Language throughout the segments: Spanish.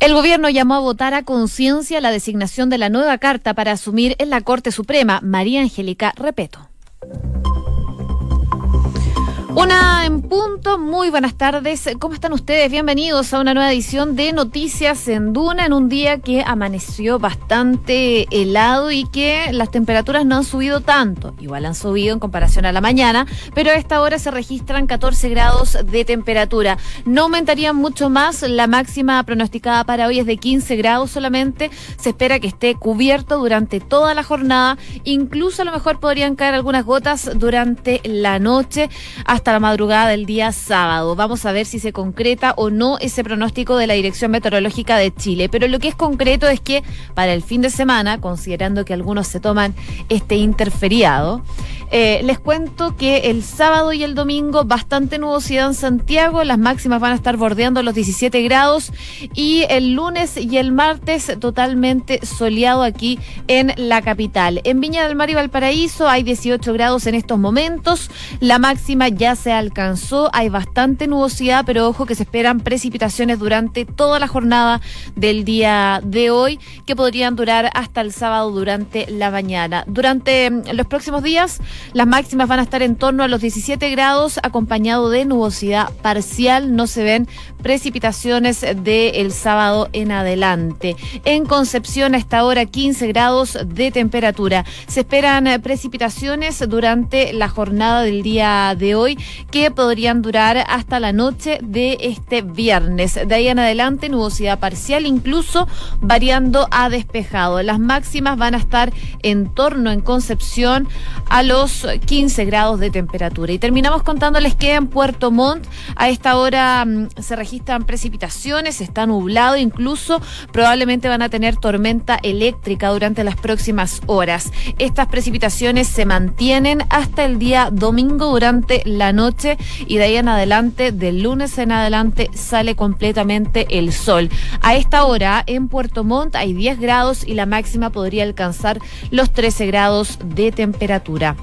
El gobierno llamó a votar a conciencia la designación de la nueva carta para asumir en la Corte Suprema, María Angélica Repeto. Una en punto, muy buenas tardes. ¿Cómo están ustedes? Bienvenidos a una nueva edición de Noticias en Duna en un día que amaneció bastante helado y que las temperaturas no han subido tanto. Igual han subido en comparación a la mañana, pero a esta hora se registran 14 grados de temperatura. No aumentarían mucho más. La máxima pronosticada para hoy es de 15 grados solamente. Se espera que esté cubierto durante toda la jornada. Incluso a lo mejor podrían caer algunas gotas durante la noche hasta la madrugada del día sábado. Vamos a ver si se concreta o no ese pronóstico de la Dirección Meteorológica de Chile. Pero lo que es concreto es que para el fin de semana, considerando que algunos se toman este interferiado, eh, les cuento que el sábado y el domingo bastante nubosidad en Santiago, las máximas van a estar bordeando los 17 grados y el lunes y el martes totalmente soleado aquí en la capital. En Viña del Mar y Valparaíso hay 18 grados en estos momentos, la máxima ya se alcanzó, hay bastante nubosidad, pero ojo que se esperan precipitaciones durante toda la jornada del día de hoy que podrían durar hasta el sábado durante la mañana. Durante mm, los próximos días las máximas van a estar en torno a los 17 grados, acompañado de nubosidad parcial. No se ven precipitaciones del sábado en adelante. En Concepción, a esta hora, 15 grados de temperatura. Se esperan eh, precipitaciones durante la jornada del día de hoy, que podrían durar hasta la noche de este viernes. De ahí en adelante, nubosidad parcial, incluso variando a despejado. Las máximas van a estar en torno en Concepción a los 15 grados de temperatura. Y terminamos contándoles que en Puerto Montt a esta hora mm, se registran precipitaciones, está nublado, incluso probablemente van a tener tormenta eléctrica durante las próximas horas. Estas precipitaciones se mantienen hasta el día domingo durante la noche y de ahí en adelante, del lunes en adelante, sale completamente el sol. A esta hora en Puerto Montt hay 10 grados y la máxima podría alcanzar los 13 grados de temperatura.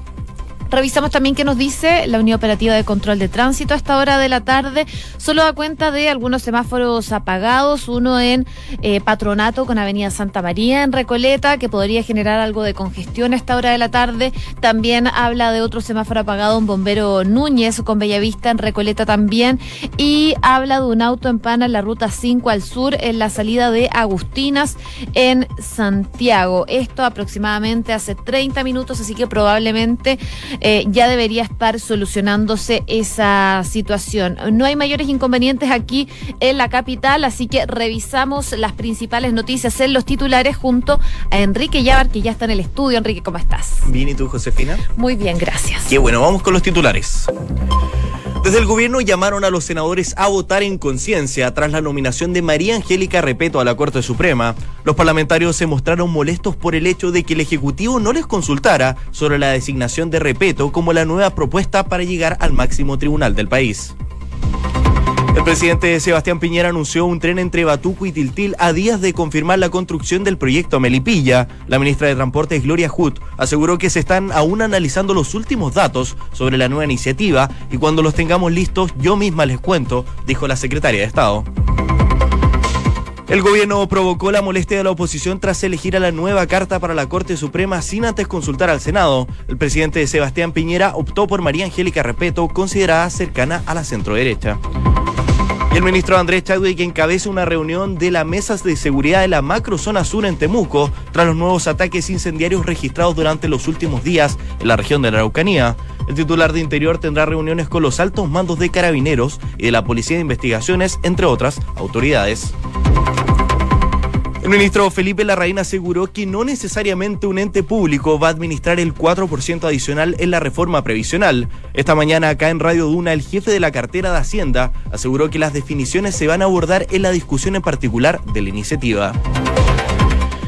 Revisamos también qué nos dice la Unión Operativa de Control de Tránsito a esta hora de la tarde. Solo da cuenta de algunos semáforos apagados, uno en eh, Patronato con Avenida Santa María en Recoleta, que podría generar algo de congestión a esta hora de la tarde. También habla de otro semáforo apagado en Bombero Núñez con Bellavista en Recoleta también. Y habla de un auto en pana en la ruta 5 al sur en la salida de Agustinas en Santiago. Esto aproximadamente hace 30 minutos, así que probablemente eh, ya debería estar solucionándose esa situación. No hay mayores inconvenientes aquí en la capital, así que revisamos las principales noticias en los titulares junto a Enrique Yavar, que ya está en el estudio. Enrique, ¿cómo estás? Bien, ¿y tú, Josefina? Muy bien, gracias. Qué bueno, vamos con los titulares. Desde el gobierno llamaron a los senadores a votar en conciencia tras la nominación de María Angélica Repeto a la Corte Suprema. Los parlamentarios se mostraron molestos por el hecho de que el Ejecutivo no les consultara sobre la designación de Repeto como la nueva propuesta para llegar al máximo tribunal del país. El presidente Sebastián Piñera anunció un tren entre Batuco y Tiltil a días de confirmar la construcción del proyecto Melipilla. La ministra de Transportes, Gloria Hood, aseguró que se están aún analizando los últimos datos sobre la nueva iniciativa y cuando los tengamos listos yo misma les cuento, dijo la secretaria de Estado. El gobierno provocó la molestia de la oposición tras elegir a la nueva carta para la Corte Suprema sin antes consultar al Senado. El presidente Sebastián Piñera optó por María Angélica Repeto, considerada cercana a la centroderecha el ministro Andrés Chadwick encabeza una reunión de las mesas de seguridad de la macrozona sur en Temuco tras los nuevos ataques incendiarios registrados durante los últimos días en la región de la Araucanía. El titular de Interior tendrá reuniones con los altos mandos de carabineros y de la Policía de Investigaciones, entre otras autoridades. El ministro Felipe Larraín aseguró que no necesariamente un ente público va a administrar el 4% adicional en la reforma previsional. Esta mañana acá en Radio Duna, el jefe de la cartera de Hacienda aseguró que las definiciones se van a abordar en la discusión en particular de la iniciativa.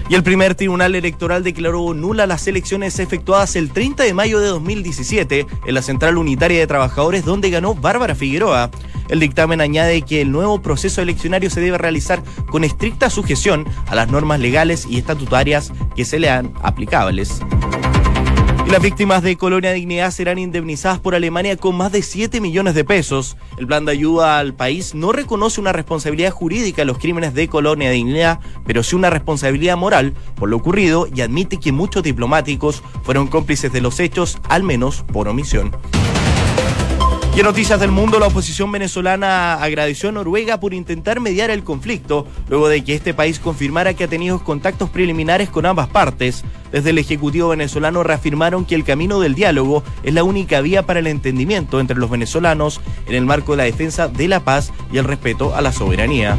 Y el primer tribunal electoral declaró nula las elecciones efectuadas el 30 de mayo de 2017 en la Central Unitaria de Trabajadores donde ganó Bárbara Figueroa. El dictamen añade que el nuevo proceso eleccionario se debe realizar con estricta sujeción a las normas legales y estatutarias que se le han aplicables. Las víctimas de Colonia Dignidad serán indemnizadas por Alemania con más de 7 millones de pesos. El plan de ayuda al país no reconoce una responsabilidad jurídica en los crímenes de Colonia Dignidad, pero sí una responsabilidad moral por lo ocurrido y admite que muchos diplomáticos fueron cómplices de los hechos, al menos por omisión. Y en noticias del mundo, la oposición venezolana agradeció a Noruega por intentar mediar el conflicto, luego de que este país confirmara que ha tenido contactos preliminares con ambas partes. Desde el Ejecutivo venezolano reafirmaron que el camino del diálogo es la única vía para el entendimiento entre los venezolanos en el marco de la defensa de la paz y el respeto a la soberanía.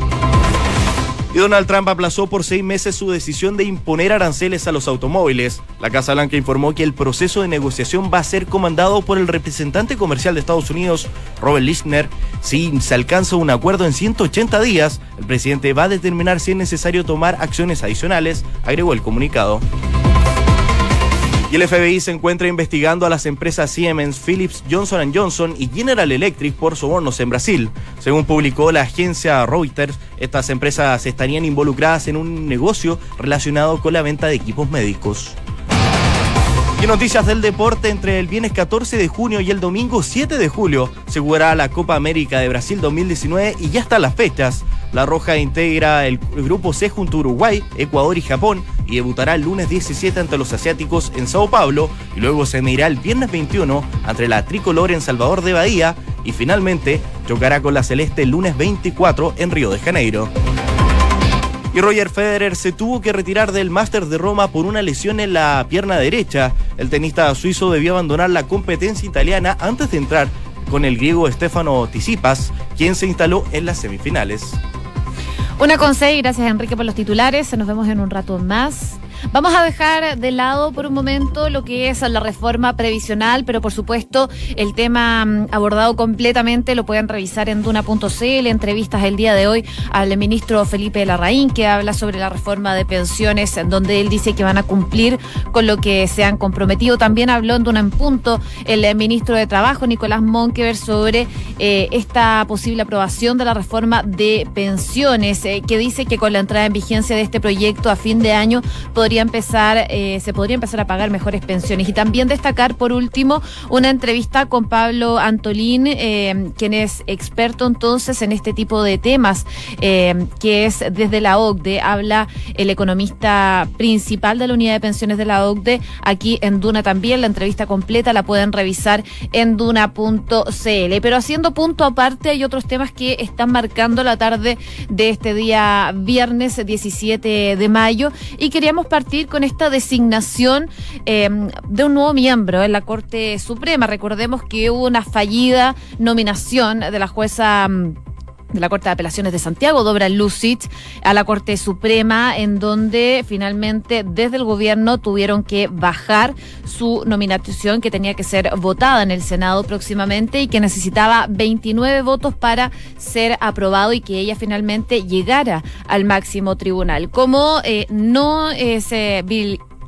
Y Donald Trump aplazó por seis meses su decisión de imponer aranceles a los automóviles. La Casa Blanca informó que el proceso de negociación va a ser comandado por el representante comercial de Estados Unidos, Robert Lichner. Si se alcanza un acuerdo en 180 días, el presidente va a determinar si es necesario tomar acciones adicionales, agregó el comunicado. Y el FBI se encuentra investigando a las empresas Siemens, Philips, Johnson Johnson y General Electric por sobornos en Brasil. Según publicó la agencia Reuters, estas empresas estarían involucradas en un negocio relacionado con la venta de equipos médicos. Y noticias del deporte, entre el viernes 14 de junio y el domingo 7 de julio se jugará la Copa América de Brasil 2019 y ya están las fechas. La Roja integra el grupo C junto a Uruguay, Ecuador y Japón y debutará el lunes 17 ante los asiáticos en Sao Paulo y luego se medirá el viernes 21 ante la tricolor en Salvador de Bahía y finalmente chocará con la celeste el lunes 24 en Río de Janeiro. Y Roger Federer se tuvo que retirar del Máster de Roma por una lesión en la pierna derecha. El tenista suizo debió abandonar la competencia italiana antes de entrar con el griego Stefano Tsitsipas, quien se instaló en las semifinales. Una con seis, gracias Enrique por los titulares. Nos vemos en un rato más. Vamos a dejar de lado por un momento lo que es la reforma previsional, pero por supuesto el tema mm, abordado completamente lo pueden revisar en duna.cl, entrevistas el día de hoy al ministro Felipe Larraín que habla sobre la reforma de pensiones, en donde él dice que van a cumplir con lo que se han comprometido. También habló en Duna en Punto el ministro de Trabajo, Nicolás Monkever, sobre eh, esta posible aprobación de la reforma de pensiones, eh, que dice que con la entrada en vigencia de este proyecto a fin de año empezar, eh, se podría empezar a pagar mejores pensiones. Y también destacar, por último, una entrevista con Pablo Antolín, eh, quien es experto entonces en este tipo de temas, eh, que es desde la OCDE, habla el economista principal de la unidad de pensiones de la OCDE, aquí en Duna también, la entrevista completa la pueden revisar en duna.cl. Pero haciendo punto aparte, hay otros temas que están marcando la tarde de este día viernes 17 de mayo y queríamos con esta designación em, de un nuevo miembro en la Corte Suprema. Recordemos que hubo una fallida nominación de la jueza mm, de la Corte de Apelaciones de Santiago, Dobra Lucic, a la Corte Suprema, en donde finalmente desde el gobierno tuvieron que bajar su nominación que tenía que ser votada en el Senado próximamente y que necesitaba 29 votos para ser aprobado y que ella finalmente llegara al máximo tribunal. Como eh, no eh, se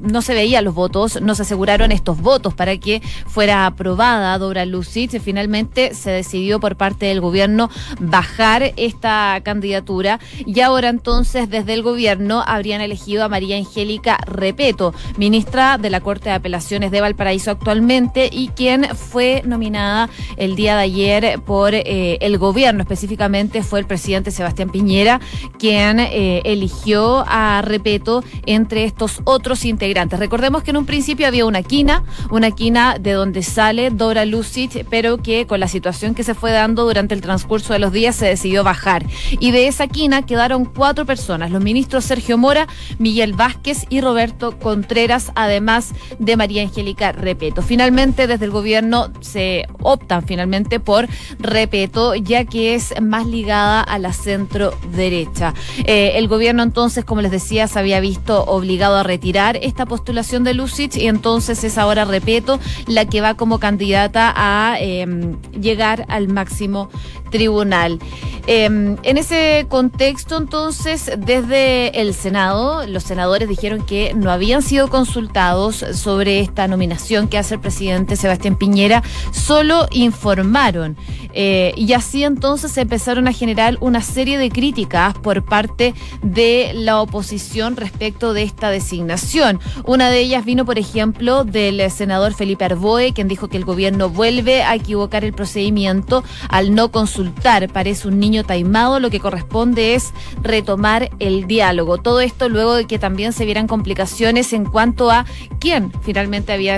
no se veían los votos, no se aseguraron estos votos para que fuera aprobada Dora Lucic. Finalmente se decidió por parte del gobierno bajar esta candidatura y ahora entonces desde el gobierno habrían elegido a María Angélica Repeto, ministra de la Corte de Apelaciones de Valparaíso actualmente y quien fue nominada el día de ayer por eh, el gobierno, específicamente fue el presidente Sebastián Piñera quien eh, eligió a Repeto entre estos otros integrantes Recordemos que en un principio había una quina, una quina de donde sale Dora Lucic, pero que con la situación que se fue dando durante el transcurso de los días se decidió bajar. Y de esa quina quedaron cuatro personas, los ministros Sergio Mora, Miguel Vázquez y Roberto Contreras, además de María Angélica Repeto. Finalmente, desde el gobierno se optan finalmente por Repeto, ya que es más ligada a la centro derecha. Eh, el gobierno entonces, como les decía, se había visto obligado a retirar esta postulación de Lucic y entonces es ahora, repito, la que va como candidata a em, llegar al máximo tribunal. Em, en ese contexto, entonces, desde el Senado, los senadores dijeron que no habían sido consultados sobre esta nominación que hace el presidente Sebastián Piñera, solo informaron. Eh, y así entonces se empezaron a generar una serie de críticas por parte de la oposición respecto de esta designación. Una de ellas vino, por ejemplo, del senador Felipe Arboe, quien dijo que el gobierno vuelve a equivocar el procedimiento al no consultar. Parece un niño taimado, lo que corresponde es retomar el diálogo. Todo esto luego de que también se vieran complicaciones en cuanto a quién finalmente había,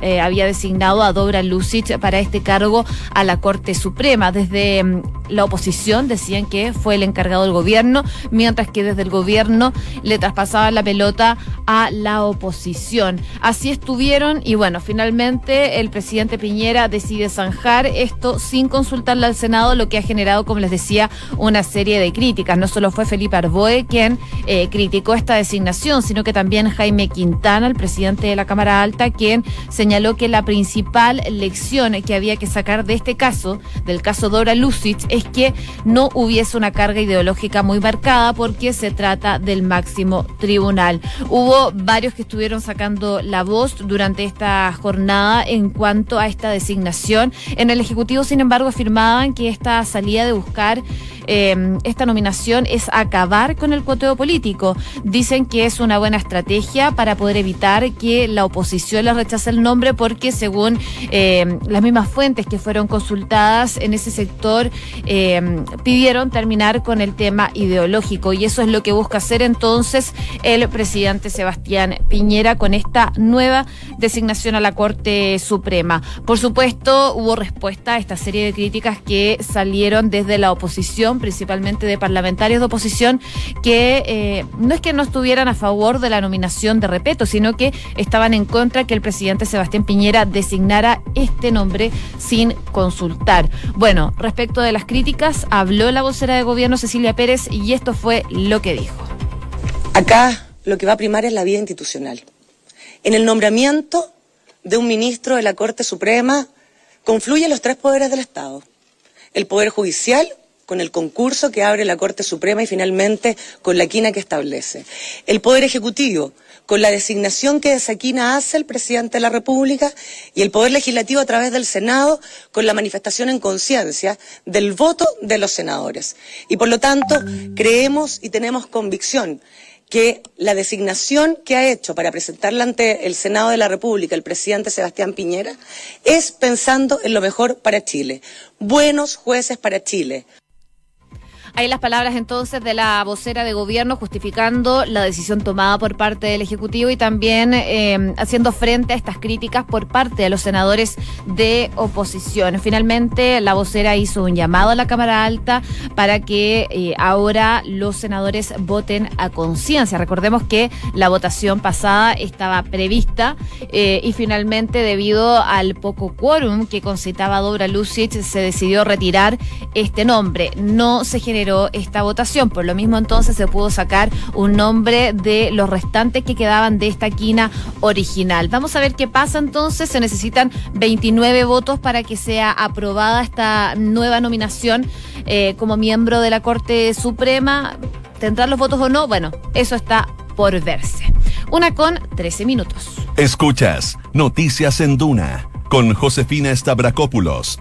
eh, había designado a Dobra Lucic para este cargo a la Corte Suprema. Desde mm, la oposición decían que fue el encargado del gobierno, mientras que desde el gobierno le traspasaban la pelota a la oposición. Así estuvieron y bueno, finalmente el presidente Piñera decide zanjar esto sin consultarle al Senado, lo que ha generado, como les decía, una serie de críticas. No solo fue Felipe Arboe quien eh, criticó esta designación, sino que también Jaime Quintana, el presidente de la Cámara Alta, quien señaló que la principal lección que había que sacar de este caso, del caso Dora Lucic, que no hubiese una carga ideológica muy marcada porque se trata del máximo tribunal. Hubo varios que estuvieron sacando la voz durante esta jornada en cuanto a esta designación. En el Ejecutivo, sin embargo, afirmaban que esta salida de buscar Em, esta nominación es acabar con el cuoteo político. Dicen que es una buena estrategia para poder evitar que la oposición le rechace el nombre porque según em, las mismas fuentes que fueron consultadas en ese sector em, pidieron terminar con el tema ideológico y eso es lo que busca hacer entonces el presidente Sebastián Piñera con esta nueva designación a la Corte Suprema. Por supuesto, hubo respuesta a esta serie de críticas que salieron desde la oposición principalmente de parlamentarios de oposición, que eh, no es que no estuvieran a favor de la nominación de Repeto, sino que estaban en contra que el presidente Sebastián Piñera designara este nombre sin consultar. Bueno, respecto de las críticas, habló la vocera de gobierno Cecilia Pérez y esto fue lo que dijo. Acá lo que va a primar es la vía institucional. En el nombramiento de un ministro de la Corte Suprema confluyen los tres poderes del Estado. El Poder Judicial, con el concurso que abre la Corte Suprema y finalmente con la quina que establece. El Poder Ejecutivo, con la designación que de esa quina hace el presidente de la República y el Poder Legislativo a través del Senado con la manifestación en conciencia del voto de los senadores. Y por lo tanto, creemos y tenemos convicción que la designación que ha hecho para presentarla ante el Senado de la República el presidente Sebastián Piñera es pensando en lo mejor para Chile. Buenos jueces para Chile. Hay las palabras entonces de la vocera de gobierno justificando la decisión tomada por parte del Ejecutivo y también eh, haciendo frente a estas críticas por parte de los senadores de oposición. Finalmente, la vocera hizo un llamado a la Cámara Alta para que eh, ahora los senadores voten a conciencia. Recordemos que la votación pasada estaba prevista eh, y finalmente, debido al poco quórum que concitaba Dobra Lucic, se decidió retirar este nombre. No se generó esta votación. Por lo mismo entonces se pudo sacar un nombre de los restantes que quedaban de esta quina original. Vamos a ver qué pasa entonces. Se necesitan 29 votos para que sea aprobada esta nueva nominación eh, como miembro de la Corte Suprema. ¿Tendrán los votos o no? Bueno, eso está por verse. Una con 13 minutos. Escuchas Noticias en Duna con Josefina Stavrakopoulos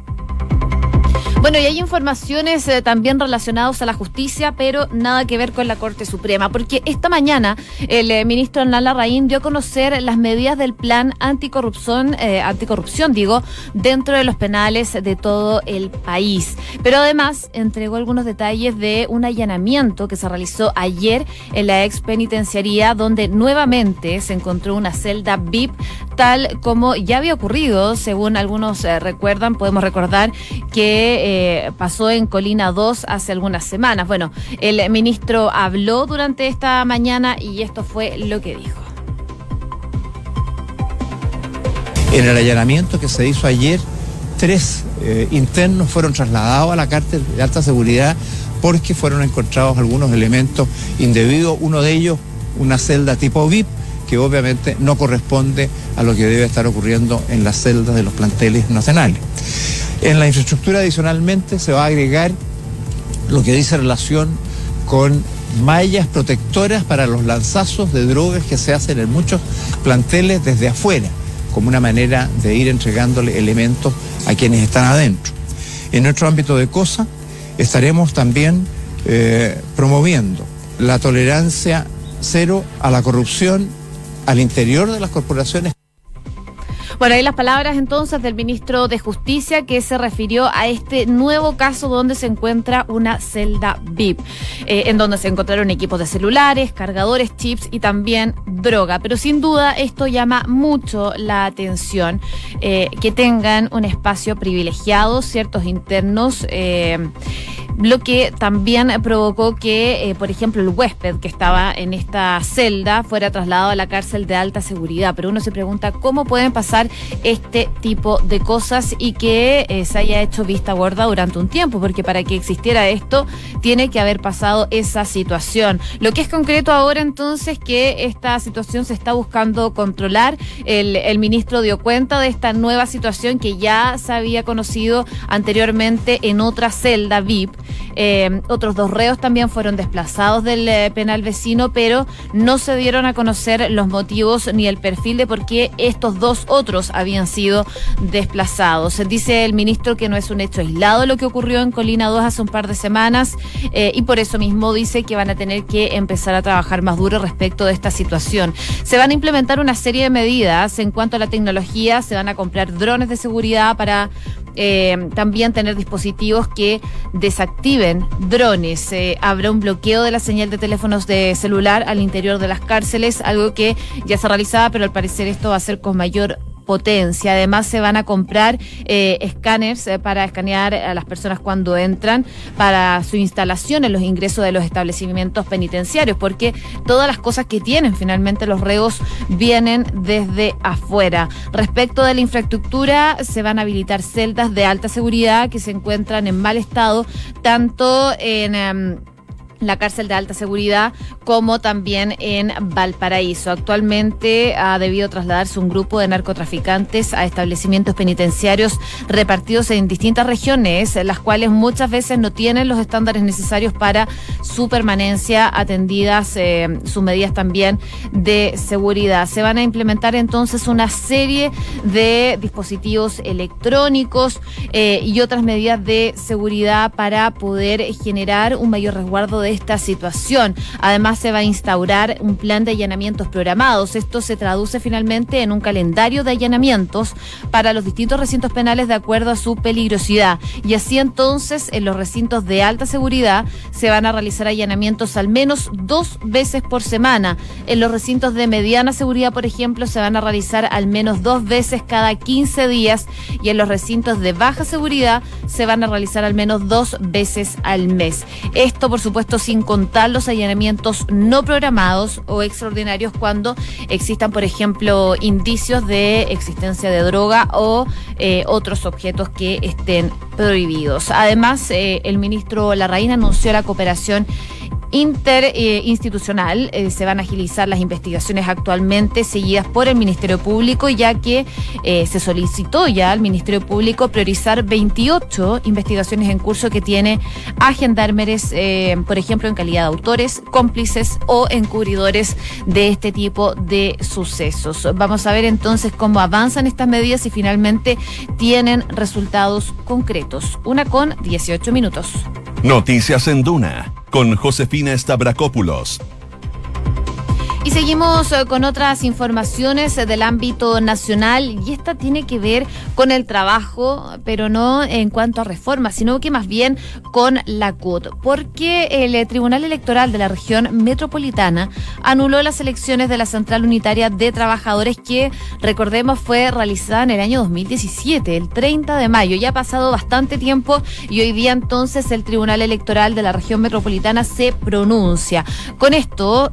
bueno, y hay informaciones eh, también relacionadas a la justicia, pero nada que ver con la Corte Suprema, porque esta mañana el eh, ministro Nala Raín dio a conocer las medidas del plan anticorrupción, eh, anticorrupción, digo, dentro de los penales de todo el país. Pero además entregó algunos detalles de un allanamiento que se realizó ayer en la ex penitenciaría, donde nuevamente se encontró una celda VIP, tal como ya había ocurrido, según algunos recuerdan, podemos recordar que eh, pasó en Colina 2 hace algunas semanas. Bueno, el ministro habló durante esta mañana y esto fue lo que dijo. En el allanamiento que se hizo ayer, tres eh, internos fueron trasladados a la cárcel de alta seguridad porque fueron encontrados algunos elementos indebidos, uno de ellos una celda tipo VIP que obviamente no corresponde a lo que debe estar ocurriendo en las celdas de los planteles nacionales. En la infraestructura adicionalmente se va a agregar lo que dice relación con mallas protectoras para los lanzazos de drogas que se hacen en muchos planteles desde afuera, como una manera de ir entregándole elementos a quienes están adentro. En nuestro ámbito de cosa, estaremos también eh, promoviendo la tolerancia cero a la corrupción al interior de las corporaciones. Bueno, ahí las palabras entonces del ministro de Justicia que se refirió a este nuevo caso donde se encuentra una celda VIP, eh, en donde se encontraron equipos de celulares, cargadores, chips y también droga. Pero sin duda esto llama mucho la atención, eh, que tengan un espacio privilegiado, ciertos internos. Eh, lo que también provocó que, por ejemplo, el huésped que estaba en esta celda fuera trasladado a la cárcel de alta seguridad. Pero uno se pregunta cómo pueden pasar este tipo de cosas y que eh, se haya hecho vista gorda durante un tiempo, porque para que existiera esto tiene que haber pasado esa situación. Lo que es concreto ahora entonces que esta situación se está buscando controlar. El, el ministro dio cuenta de esta nueva situación que ya se había conocido anteriormente en otra celda VIP eh, otros dos reos también fueron desplazados del eh, penal vecino, pero no se dieron a conocer los motivos ni el perfil de por qué estos dos otros habían sido desplazados. Dice el ministro que no es un hecho aislado lo que ocurrió en Colina 2 hace un par de semanas eh, y por eso mismo dice que van a tener que empezar a trabajar más duro respecto de esta situación. Se van a implementar una serie de medidas en cuanto a la tecnología, se van a comprar drones de seguridad para eh, también tener dispositivos que desactiven drones. Eh, habrá un bloqueo de la señal de teléfonos de celular al interior de las cárceles, algo que ya se realizaba, pero al parecer esto va a ser con mayor potencia. Además, se van a comprar eh, escáneres eh, para escanear a las personas cuando entran para su instalación en los ingresos de los establecimientos penitenciarios, porque todas las cosas que tienen finalmente los reos vienen desde afuera. Respecto de la infraestructura, se van a habilitar celdas de alta seguridad que se encuentran en mal estado, tanto en... Em, la cárcel de alta seguridad, como también en Valparaíso. Actualmente ha debido trasladarse un grupo de narcotraficantes a establecimientos penitenciarios repartidos en distintas regiones, las cuales muchas veces no tienen los estándares necesarios para su permanencia, atendidas eh, sus medidas también de seguridad. Se van a implementar entonces una serie de dispositivos electrónicos eh, y otras medidas de seguridad para poder generar un mayor resguardo de esta situación. Además, se va a instaurar un plan de allanamientos programados. Esto se traduce finalmente en un calendario de allanamientos para los distintos recintos penales de acuerdo a su peligrosidad. Y así entonces, en los recintos de alta seguridad se van a realizar allanamientos al menos dos veces por semana. En los recintos de mediana seguridad, por ejemplo, se van a realizar al menos dos veces cada 15 días y en los recintos de baja seguridad se van a realizar al menos dos veces al mes. Esto, por supuesto, sin contar los allanamientos no programados o extraordinarios cuando existan, por ejemplo, indicios de existencia de droga o eh, otros objetos que estén prohibidos. Además, eh, el ministro Larraín anunció la cooperación interinstitucional. Eh, se van a agilizar las investigaciones actualmente seguidas por el Ministerio Público, ya que eh, se solicitó ya al Ministerio Público priorizar 28 investigaciones en curso que tiene a gendarmeres, eh, por ejemplo, en calidad de autores, cómplices o encubridores de este tipo de sucesos. Vamos a ver entonces cómo avanzan estas medidas y finalmente tienen resultados concretos. Una con 18 minutos. Noticias en Duna con Josefina Stavrakopoulos. Seguimos eh, con otras informaciones eh, del ámbito nacional y esta tiene que ver con el trabajo, pero no en cuanto a reformas, sino que más bien con la CUT, porque el eh, Tribunal Electoral de la región metropolitana anuló las elecciones de la Central Unitaria de Trabajadores que, recordemos, fue realizada en el año 2017, el 30 de mayo. Ya ha pasado bastante tiempo y hoy día entonces el Tribunal Electoral de la región metropolitana se pronuncia. Con esto,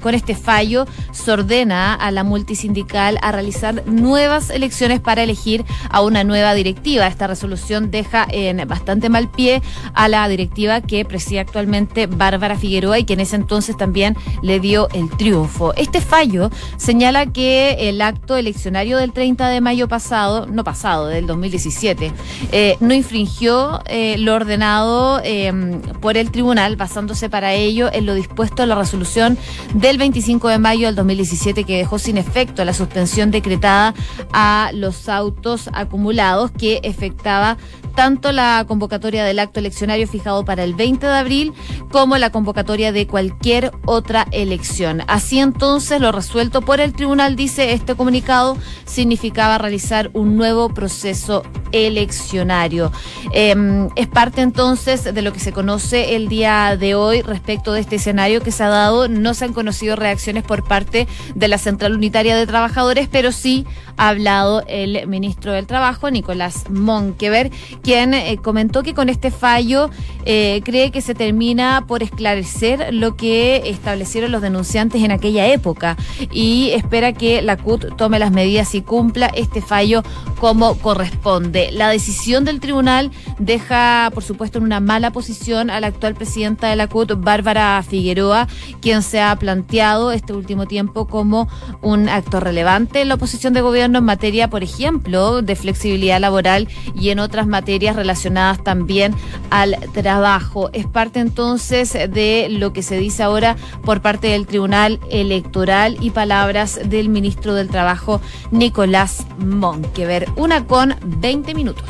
con este fallo, fallo se ordena a la multisindical a realizar nuevas elecciones para elegir a una nueva directiva. Esta resolución deja en bastante mal pie a la directiva que preside actualmente Bárbara Figueroa y que en ese entonces también le dio el triunfo. Este fallo señala que el acto eleccionario del 30 de mayo pasado, no pasado, del 2017, eh, no infringió eh, lo ordenado eh, por el tribunal, basándose para ello en lo dispuesto en la resolución del 25 de mayo del 2017 que dejó sin efecto la suspensión decretada a los autos acumulados que efectaba tanto la convocatoria del acto eleccionario fijado para el 20 de abril como la convocatoria de cualquier otra elección. Así entonces, lo resuelto por el tribunal, dice este comunicado, significaba realizar un nuevo proceso eleccionario. Eh, es parte entonces de lo que se conoce el día de hoy respecto de este escenario que se ha dado. No se han conocido reacciones por parte de la Central Unitaria de Trabajadores, pero sí ha hablado el ministro del Trabajo, Nicolás Monkever, quien eh, comentó que con este fallo eh, cree que se termina por esclarecer lo que establecieron los denunciantes en aquella época y espera que la CUT tome las medidas y cumpla este fallo como corresponde. La decisión del tribunal deja, por supuesto, en una mala posición a la actual presidenta de la CUT, Bárbara Figueroa, quien se ha planteado este último tiempo como un actor relevante en la oposición de gobierno en materia, por ejemplo, de flexibilidad laboral y en otras materias relacionadas también al trabajo. Es parte entonces de lo que se dice ahora por parte del Tribunal Electoral y palabras del ministro del Trabajo, Nicolás Monkever. Una con 20 minutos.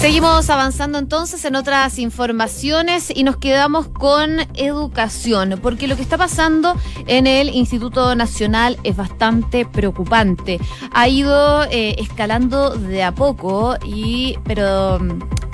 Seguimos avanzando entonces en otras informaciones y nos quedamos con educación, porque lo que está pasando en el Instituto Nacional es bastante preocupante. Ha ido eh, escalando de a poco y pero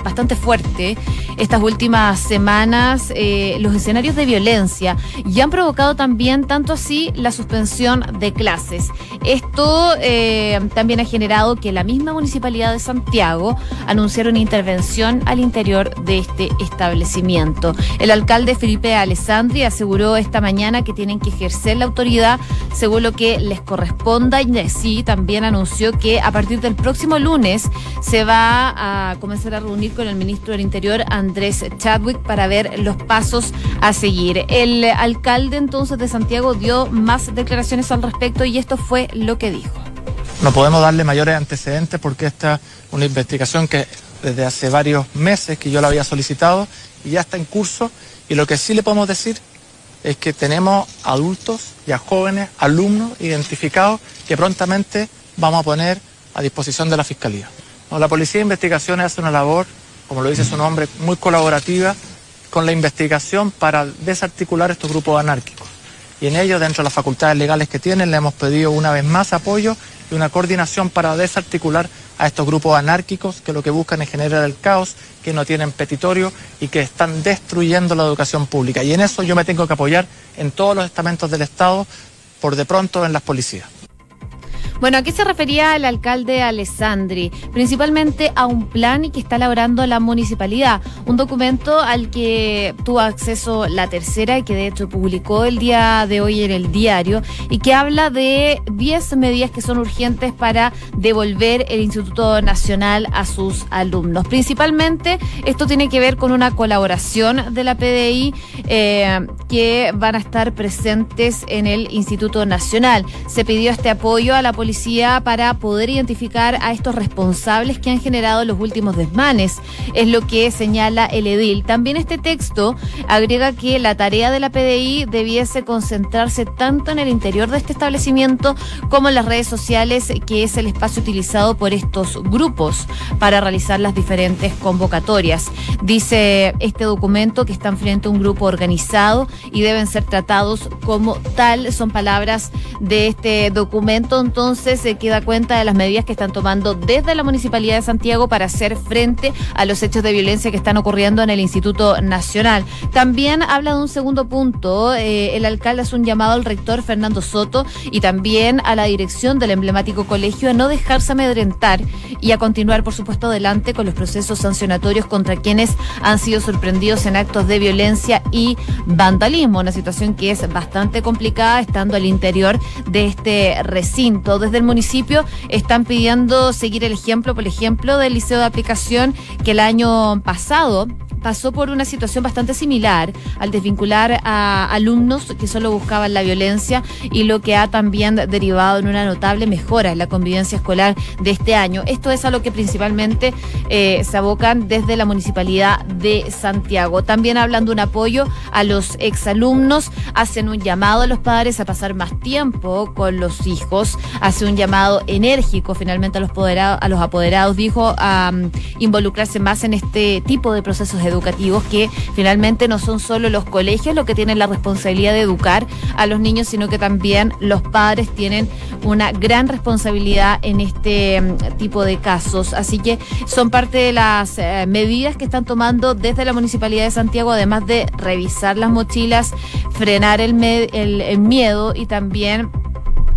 bastante fuerte estas últimas semanas eh, los escenarios de violencia y han provocado también tanto así la suspensión de clases. Esto eh, también ha generado que la misma municipalidad de Santiago anunciara una intervención al interior de este establecimiento. El alcalde Felipe Alessandri aseguró esta mañana que tienen que ejercer la autoridad según lo que les corresponda y así también anunció que a partir del próximo lunes se va a comenzar a reunir con el ministro del Interior, Andrés Chadwick, para ver los pasos a seguir. El alcalde entonces de Santiago dio más declaraciones al respecto y esto fue lo que dijo. No podemos darle mayores antecedentes porque esta es una investigación que desde hace varios meses que yo la había solicitado y ya está en curso. Y lo que sí le podemos decir es que tenemos adultos y a jóvenes, alumnos identificados que prontamente vamos a poner a disposición de la Fiscalía. La Policía de Investigaciones hace una labor como lo dice su nombre, muy colaborativa con la investigación para desarticular estos grupos anárquicos. Y en ello, dentro de las facultades legales que tienen, le hemos pedido una vez más apoyo y una coordinación para desarticular a estos grupos anárquicos que lo que buscan es generar el caos, que no tienen petitorio y que están destruyendo la educación pública. Y en eso yo me tengo que apoyar en todos los estamentos del Estado, por de pronto en las policías. Bueno, ¿a qué se refería el alcalde Alessandri? Principalmente a un plan que está elaborando la municipalidad, un documento al que tuvo acceso la tercera y que de hecho publicó el día de hoy en el diario y que habla de 10 medidas que son urgentes para devolver el Instituto Nacional a sus alumnos. Principalmente esto tiene que ver con una colaboración de la PDI eh, que van a estar presentes en el Instituto Nacional. Se pidió este apoyo a la policía policía para poder identificar a estos responsables que han generado los últimos desmanes, es lo que señala el edil. También este texto agrega que la tarea de la PDI debiese concentrarse tanto en el interior de este establecimiento como en las redes sociales, que es el espacio utilizado por estos grupos para realizar las diferentes convocatorias. Dice este documento que están frente a un grupo organizado y deben ser tratados como tal. Son palabras de este documento. Entonces, entonces se queda cuenta de las medidas que están tomando desde la Municipalidad de Santiago para hacer frente a los hechos de violencia que están ocurriendo en el Instituto Nacional. También habla de un segundo punto. Eh, el alcalde hace un llamado al rector Fernando Soto y también a la dirección del emblemático colegio a no dejarse amedrentar y a continuar, por supuesto, adelante con los procesos sancionatorios contra quienes han sido sorprendidos en actos de violencia y vandalismo. Una situación que es bastante complicada estando al interior de este recinto. Desde el municipio están pidiendo seguir el ejemplo, por ejemplo, del liceo de aplicación que el año pasado pasó por una situación bastante similar al desvincular a alumnos que solo buscaban la violencia y lo que ha también derivado en una notable mejora en la convivencia escolar de este año. Esto es a lo que principalmente eh, se abocan desde la Municipalidad de Santiago. También hablan de un apoyo a los exalumnos, hacen un llamado a los padres a pasar más tiempo con los hijos, hace un llamado enérgico finalmente a los, a los apoderados, dijo, a involucrarse más en este tipo de procesos educativos educativos que finalmente no son solo los colegios los que tienen la responsabilidad de educar a los niños, sino que también los padres tienen una gran responsabilidad en este mm, tipo de casos. Así que son parte de las eh, medidas que están tomando desde la Municipalidad de Santiago, además de revisar las mochilas, frenar el, el miedo y también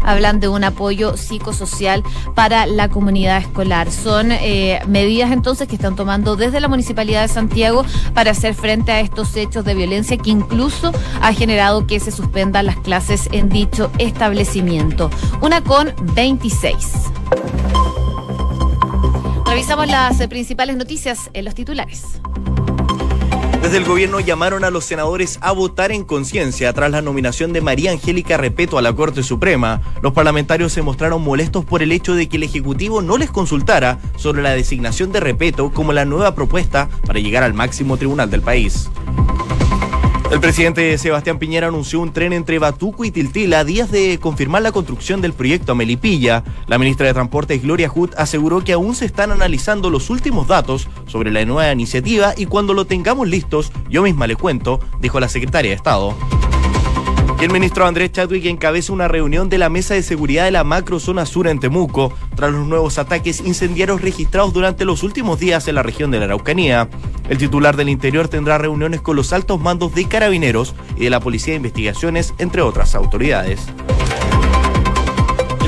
hablan de un apoyo psicosocial para la comunidad escolar. Son eh, medidas entonces que están tomando desde la Municipalidad de Santiago para hacer frente a estos hechos de violencia que incluso ha generado que se suspendan las clases en dicho establecimiento. Una con 26. Revisamos las eh, principales noticias en los titulares. Desde el gobierno llamaron a los senadores a votar en conciencia tras la nominación de María Angélica Repeto a la Corte Suprema. Los parlamentarios se mostraron molestos por el hecho de que el Ejecutivo no les consultara sobre la designación de Repeto como la nueva propuesta para llegar al máximo tribunal del país. El presidente Sebastián Piñera anunció un tren entre Batuco y Tiltila a días de confirmar la construcción del proyecto a Melipilla. La ministra de Transportes Gloria Hood aseguró que aún se están analizando los últimos datos sobre la nueva iniciativa y cuando lo tengamos listos, yo misma le cuento, dijo la secretaria de Estado el ministro Andrés Chadwick encabeza una reunión de la Mesa de Seguridad de la Macrozona Sur en Temuco, tras los nuevos ataques incendiarios registrados durante los últimos días en la región de la Araucanía. El titular del Interior tendrá reuniones con los altos mandos de carabineros y de la Policía de Investigaciones, entre otras autoridades.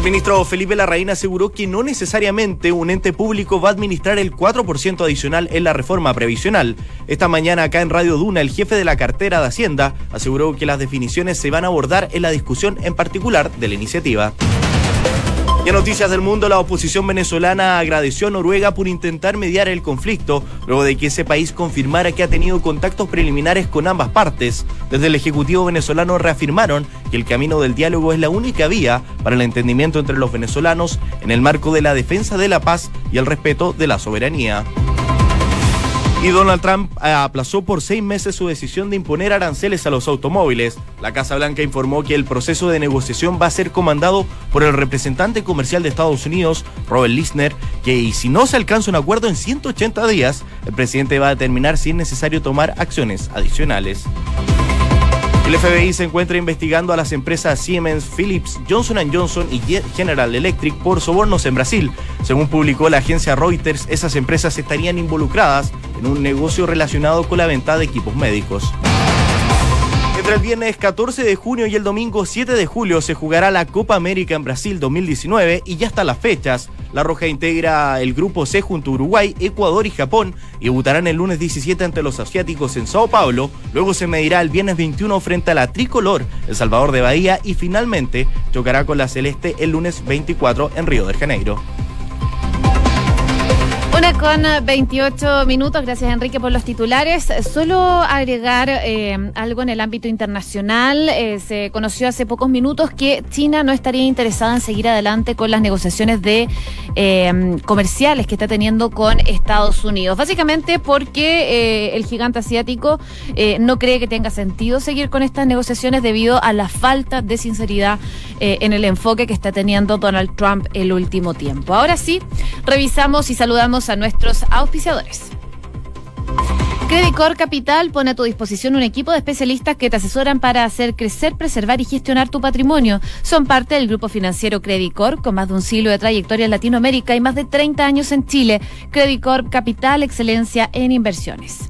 El ministro Felipe Larraín aseguró que no necesariamente un ente público va a administrar el 4% adicional en la reforma previsional. Esta mañana acá en Radio Duna, el jefe de la cartera de Hacienda aseguró que las definiciones se van a abordar en la discusión en particular de la iniciativa. Y en Noticias del Mundo, la oposición venezolana agradeció a Noruega por intentar mediar el conflicto, luego de que ese país confirmara que ha tenido contactos preliminares con ambas partes. Desde el Ejecutivo venezolano reafirmaron que el camino del diálogo es la única vía para el entendimiento entre los venezolanos en el marco de la defensa de la paz y el respeto de la soberanía. Y Donald Trump eh, aplazó por seis meses su decisión de imponer aranceles a los automóviles. La Casa Blanca informó que el proceso de negociación va a ser comandado por el representante comercial de Estados Unidos, Robert Lisner, que si no se alcanza un acuerdo en 180 días, el presidente va a determinar si es necesario tomar acciones adicionales. El FBI se encuentra investigando a las empresas Siemens, Philips, Johnson Johnson y General Electric por sobornos en Brasil. Según publicó la agencia Reuters, esas empresas estarían involucradas en un negocio relacionado con la venta de equipos médicos. Entre el viernes 14 de junio y el domingo 7 de julio se jugará la Copa América en Brasil 2019 y ya están las fechas. La Roja integra el grupo C junto a Uruguay, Ecuador y Japón y debutarán el lunes 17 ante los asiáticos en Sao Paulo. Luego se medirá el viernes 21 frente a la Tricolor, El Salvador de Bahía y finalmente chocará con la Celeste el lunes 24 en Río de Janeiro. Una con 28 minutos, gracias Enrique por los titulares. Solo agregar eh, algo en el ámbito internacional. Eh, se conoció hace pocos minutos que China no estaría interesada en seguir adelante con las negociaciones de eh, comerciales que está teniendo con Estados Unidos. Básicamente porque el gigante asiático no cree que tenga sentido seguir con estas negociaciones debido a la falta de sinceridad en el enfoque que está teniendo Donald Trump el último tiempo. Ahora sí, revisamos y saludamos a nuestros auspiciadores. Credicor Capital pone a tu disposición un equipo de especialistas que te asesoran para hacer crecer, preservar y gestionar tu patrimonio. Son parte del grupo financiero Credicor, con más de un siglo de trayectoria en Latinoamérica y más de 30 años en Chile. Credicor Capital, excelencia en inversiones.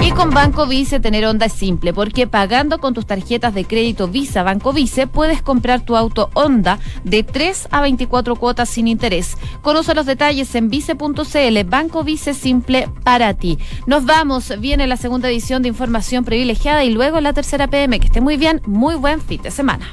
Y con Banco Vice tener onda es simple, porque pagando con tus tarjetas de crédito Visa Banco Vice puedes comprar tu auto Honda de 3 a 24 cuotas sin interés. Conoce los detalles en vice.cl, Banco Vice simple para ti. Nos vamos, viene la segunda edición de Información Privilegiada y luego la tercera PM. Que esté muy bien, muy buen fin de semana.